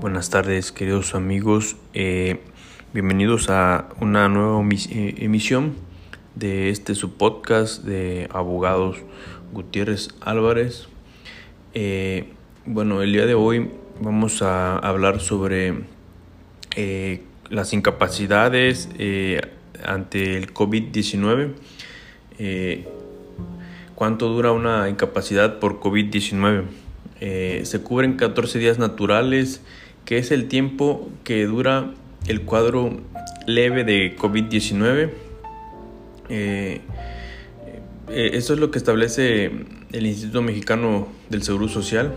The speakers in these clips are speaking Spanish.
Buenas tardes queridos amigos, eh, bienvenidos a una nueva eh, emisión de este su podcast de abogados Gutiérrez Álvarez. Eh, bueno, el día de hoy vamos a hablar sobre las incapacidades ante el COVID-19. ¿Cuánto dura una incapacidad por COVID-19? se cubren 14 días naturales que es el tiempo que dura el cuadro leve de COVID-19. Eh, eh, esto es lo que establece el Instituto Mexicano del Seguro Social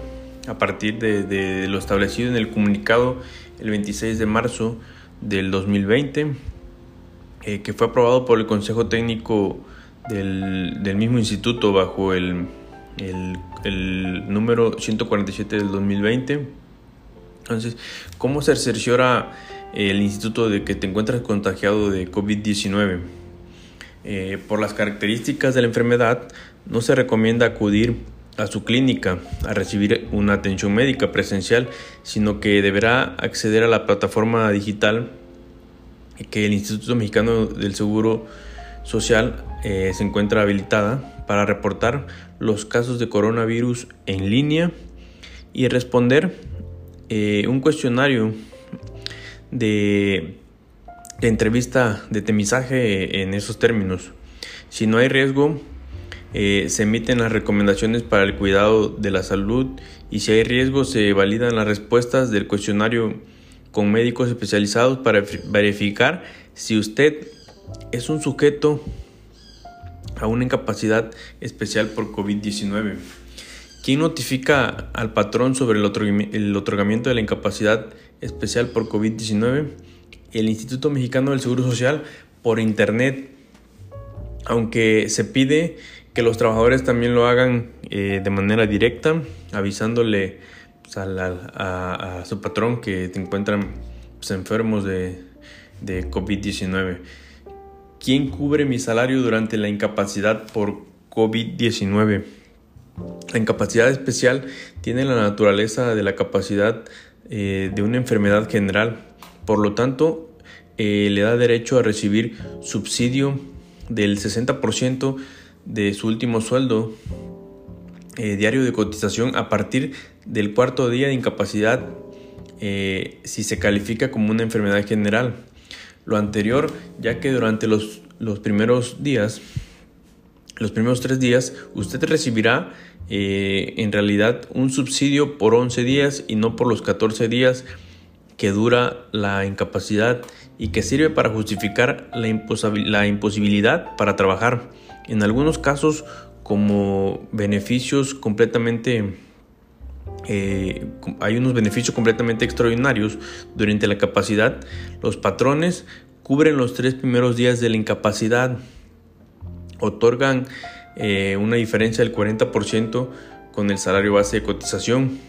a partir de, lo establecido en el comunicado el 26 de marzo del 2020, eh, que fue aprobado por el Consejo Técnico del, mismo instituto bajo el, el, el número 147 del 2020 entonces, ¿cómo se cerciora el instituto de que te encuentras contagiado de COVID-19? Eh, por las características de la enfermedad, no se recomienda acudir a su clínica a recibir una atención médica presencial, sino que deberá acceder a la plataforma digital que el Instituto Mexicano del Seguro Social eh, se encuentra habilitada para reportar los casos de coronavirus en línea y responder eh, un cuestionario de, entrevista de temizaje en esos términos. Si no hay riesgo, eh, se emiten las recomendaciones para el cuidado de la salud y si hay riesgo se validan las respuestas del cuestionario con médicos especializados para verificar si usted es un sujeto a una incapacidad especial por COVID-19. ¿Quién notifica al patrón sobre el otorgamiento de la incapacidad especial por COVID-19? El Instituto Mexicano del Seguro Social por Internet, aunque se pide que los trabajadores también lo hagan eh, de manera directa, avisándole pues, a, su patrón que te encuentran pues, enfermos de, de COVID-19. ¿Quién cubre mi salario durante la incapacidad por COVID-19? La incapacidad especial tiene la naturaleza de la capacidad eh, de una enfermedad general, por lo tanto, eh, le da derecho a recibir subsidio del 60% de su último sueldo eh, diario de cotización a partir del cuarto día de incapacidad si se califica como una enfermedad general. Lo anterior, ya que durante los, los primeros días, los primeros tres días, usted recibirá eh, en realidad un subsidio por 11 días y no por los 14 días que dura la incapacidad y que sirve para justificar la, imposibilidad para trabajar. En algunos casos como beneficios completamente... Eh, hay unos beneficios completamente extraordinarios durante la capacidad. Los patrones cubren los tres primeros días de la incapacidad, otorgan eh, una diferencia del 40% con el salario base de cotización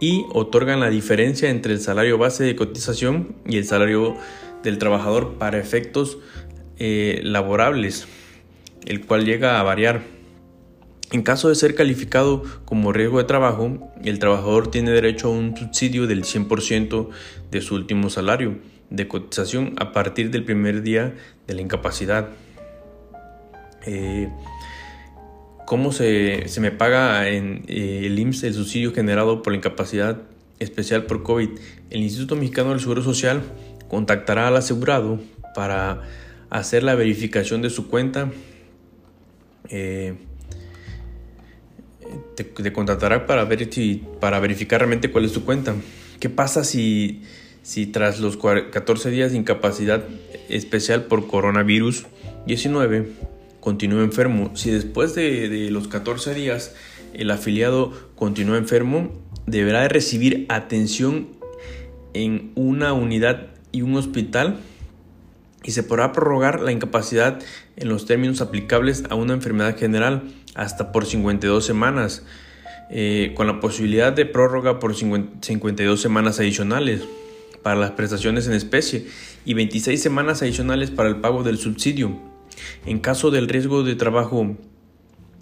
y otorgan la diferencia entre el salario base de cotización y el salario del trabajador para efectos eh, laborables, el cual llega a variar. En caso de ser calificado como riesgo de trabajo, el trabajador tiene derecho a un subsidio del 100% de su último salario de cotización a partir del primer día de la incapacidad. Eh, cómo se, me paga en eh, el IMSS el subsidio generado por la incapacidad especial por COVID. El Instituto Mexicano del Seguro Social contactará al asegurado para hacer la verificación de su cuenta. Eh, te, contactará para, ver si, para verificar realmente cuál es tu cuenta. ¿Qué pasa si, si tras los 14 días de incapacidad especial por coronavirus 19 continúa enfermo. Si después de, los 14 días el afiliado continúa enfermo, deberá recibir atención en una unidad y un hospital y se podrá prorrogar la incapacidad en los términos aplicables a una enfermedad general hasta por 52 semanas, eh, con la posibilidad de prórroga por 52 semanas adicionales para las prestaciones en especie y 26 semanas adicionales para el pago del subsidio. En caso del riesgo de trabajo,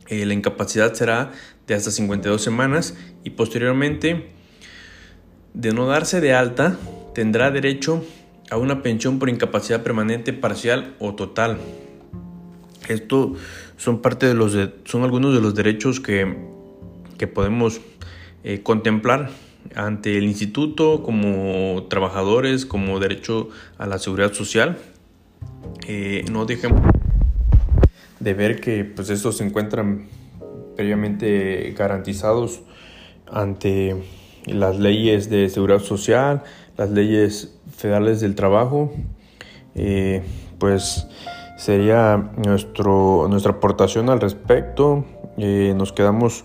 la incapacidad será de hasta 52 semanas y posteriormente de no darse de alta, tendrá derecho a una pensión por incapacidad permanente parcial o total. Esto son parte de los son algunos de los derechos que, que podemos eh, contemplar ante el instituto como trabajadores, como derecho a la seguridad social. Eh, no dejemos de ver que pues estos se encuentran previamente garantizados ante las leyes de seguridad social, las leyes federales del trabajo, eh, pues sería nuestro, nuestra aportación al respecto. Eh, nos quedamos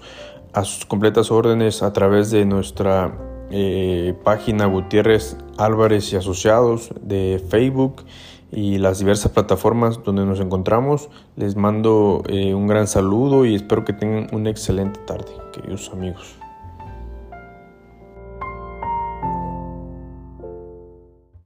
a sus completas órdenes a través de nuestra eh, página Gutiérrez Álvarez y Asociados de Facebook y las diversas plataformas donde nos encontramos. Les mando un gran saludo y espero que tengan una excelente tarde, queridos amigos.